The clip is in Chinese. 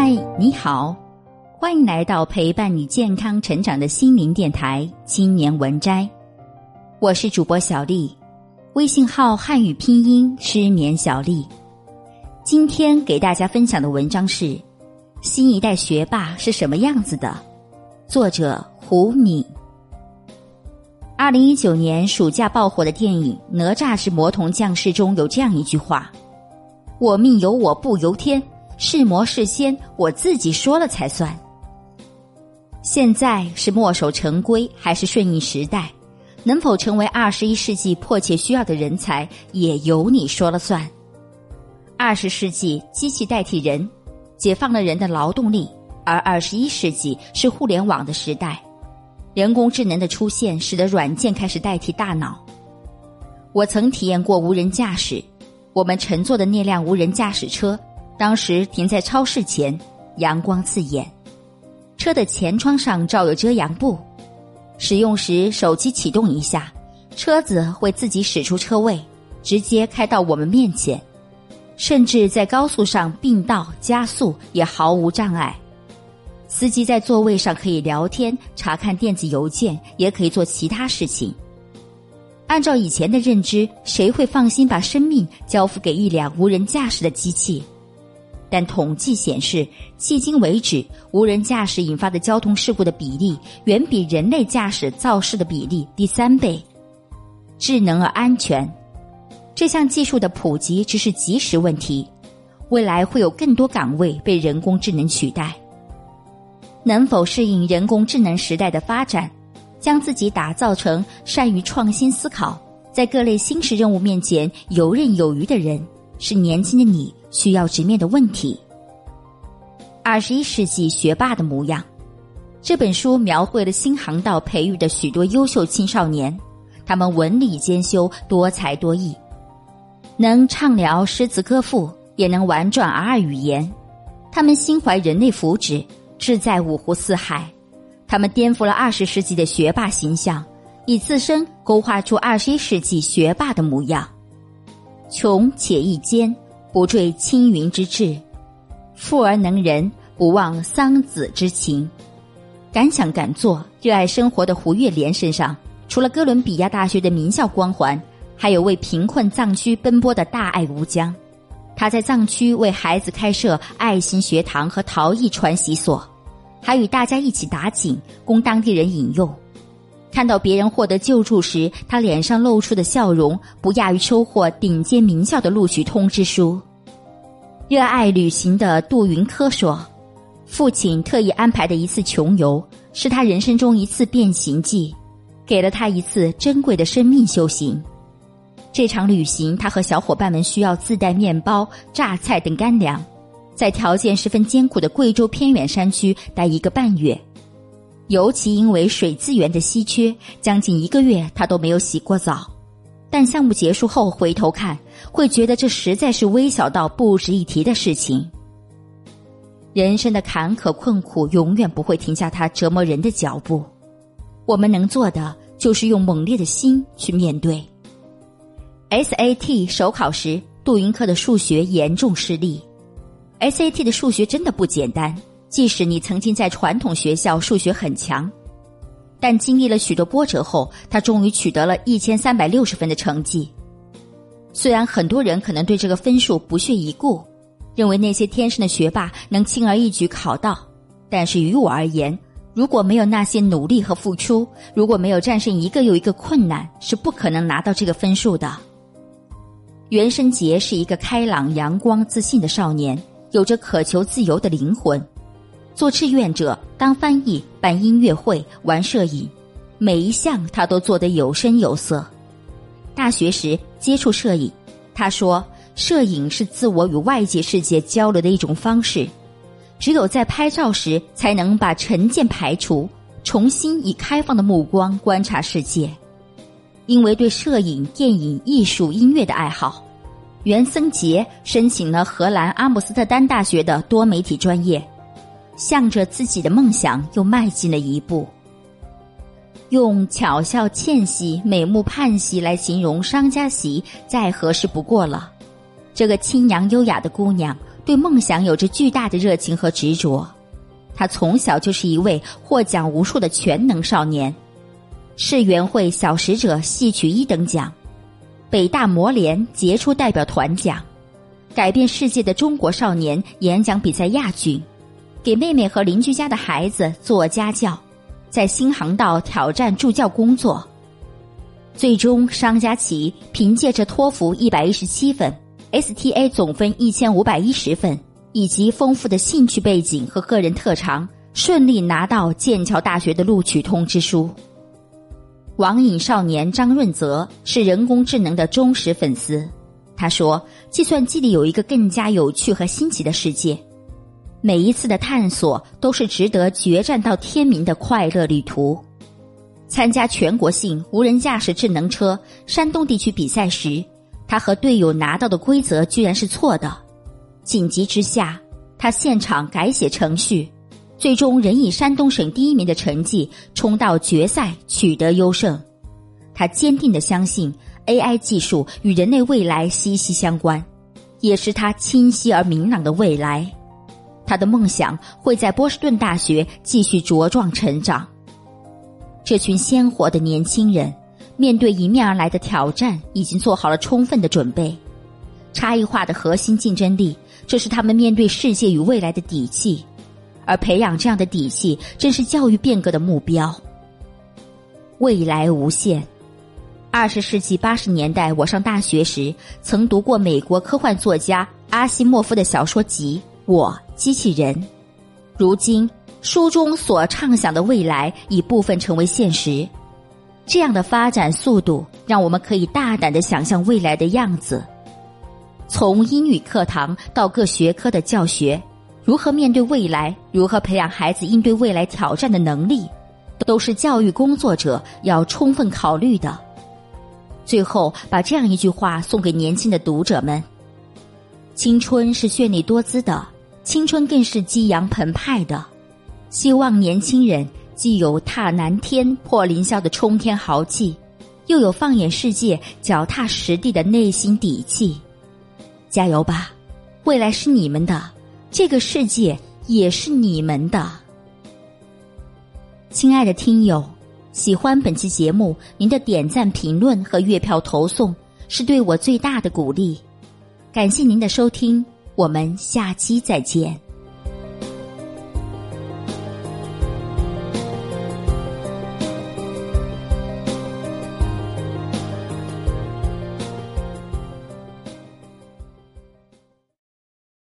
嗨，你好，欢迎来到陪伴你健康成长的心灵电台《青年文摘》，我是主播小丽，微信号汉语拼音失眠小丽。今天给大家分享的文章是：新一代学霸是什么样子的？作者胡敏。二零一九年暑假爆火的电影《哪吒之魔童降世》中有这样一句话：“我命由我不由天。”是魔是仙，我自己说了才算。现在是墨守成规还是顺应时代？能否成为二十一世纪迫切需要的人才，也由你说了算。二十世纪机器代替人，解放了人的劳动力；而二十一世纪是互联网的时代，人工智能的出现使得软件开始代替大脑。我曾体验过无人驾驶，我们乘坐的那辆无人驾驶车。当时停在超市前，阳光刺眼，车的前窗上罩有遮阳布。使用时，手机启动一下，车子会自己驶出车位，直接开到我们面前。甚至在高速上并道加速也毫无障碍。司机在座位上可以聊天、查看电子邮件，也可以做其他事情。按照以前的认知，谁会放心把生命交付给一辆无人驾驶的机器？但统计显示，迄今为止，无人驾驶引发的交通事故的比例远比人类驾驶肇事的比例低三倍。智能而安全，这项技术的普及只是即时问题，未来会有更多岗位被人工智能取代。能否适应人工智能时代的发展，将自己打造成善于创新思考，在各类新式任务面前游刃有余的人，是年轻的你。需要直面的问题。二十一世纪学霸的模样，这本书描绘了新航道培育的许多优秀青少年，他们文理兼修，多才多艺，能畅聊诗词歌赋，也能玩转儿二语言。他们心怀人类福祉，志在五湖四海。他们颠覆了二十世纪的学霸形象，以自身勾画出二十一世纪学霸的模样。穷且益坚。不坠青云之志，富而能仁，不忘桑梓之情。敢想敢做、热爱生活的胡月莲身上，除了哥伦比亚大学的名校光环，还有为贫困藏区奔波的大爱无疆。他在藏区为孩子开设爱心学堂和陶艺传习所，还与大家一起打井，供当地人饮用。看到别人获得救助时，他脸上露出的笑容，不亚于收获顶尖名校的录取通知书。热爱旅行的杜云科说：“父亲特意安排的一次穷游，是他人生中一次变形记，给了他一次珍贵的生命修行。这场旅行，他和小伙伴们需要自带面包、榨菜等干粮，在条件十分艰苦的贵州偏远山区待一个半月。”尤其因为水资源的稀缺，将近一个月他都没有洗过澡。但项目结束后回头看，会觉得这实在是微小到不值一提的事情。人生的坎坷困苦永远不会停下他折磨人的脚步，我们能做的就是用猛烈的心去面对。SAT 首考时，杜云科的数学严重失利。SAT 的数学真的不简单。即使你曾经在传统学校数学很强，但经历了许多波折后，他终于取得了一千三百六十分的成绩。虽然很多人可能对这个分数不屑一顾，认为那些天生的学霸能轻而易举考到，但是于我而言，如果没有那些努力和付出，如果没有战胜一个又一个困难，是不可能拿到这个分数的。袁生杰是一个开朗、阳光、自信的少年，有着渴求自由的灵魂。做志愿者、当翻译、办音乐会、玩摄影，每一项他都做得有声有色。大学时接触摄影，他说：“摄影是自我与外界世界交流的一种方式，只有在拍照时才能把成见排除，重新以开放的目光观察世界。”因为对摄影、电影、艺术、音乐的爱好，袁森杰申请了荷兰阿姆斯特丹大学的多媒体专业。向着自己的梦想又迈进了一步。用巧笑倩兮、美目盼兮来形容商家喜，再合适不过了。这个清扬优雅的姑娘，对梦想有着巨大的热情和执着。他从小就是一位获奖无数的全能少年，世园会小使者戏曲一等奖，北大模联杰出代表团奖，改变世界的中国少年演讲比赛亚军，给妹妹和邻居家的孩子做家教，在新航道挑战助教工作。最终，商家琪凭借着托福一百一十七分，STA 总分一千五百一十分。以及丰富的兴趣背景和个人特长，顺利拿到剑桥大学的录取通知书。网瘾少年张润泽是人工智能的忠实粉丝。他说：“计算机里有一个更加有趣和新奇的世界，每一次的探索都是值得决战到天明的快乐旅途。”参加全国性无人驾驶智能车山东地区比赛时，他和队友拿到的规则居然是错的。紧急之下，他现场改写程序，最终仍以山东省第一名的成绩冲到决赛，取得优胜。他坚定的相信 AI 技术与人类未来息息相关，也是他清晰而明朗的未来。他的梦想会在波士顿大学继续茁壮成长。这群鲜活的年轻人，面对迎面而来的挑战，已经做好了充分的准备。差异化的核心竞争力。这是他们面对世界与未来的底气，而培养这样的底气，正是教育变革的目标。未来无限。二十世纪八十年代，我上大学时曾读过美国科幻作家阿西莫夫的小说集《我机器人》。如今，书中所畅想的未来已部分成为现实。这样的发展速度，让我们可以大胆的想象未来的样子。从英语课堂到各学科的教学，如何面对未来，如何培养孩子应对未来挑战的能力，都是教育工作者要充分考虑的。最后，把这样一句话送给年轻的读者们：青春是绚丽多姿的，青春更是激扬澎湃的。希望年轻人既有踏南天、破凌霄的冲天豪气，又有放眼世界、脚踏实地的内心底气。加油吧，未来是你们的，这个世界也是你们的。亲爱的听友，喜欢本期节目，您的点赞、评论和月票投送是对我最大的鼓励。感谢您的收听，我们下期再见。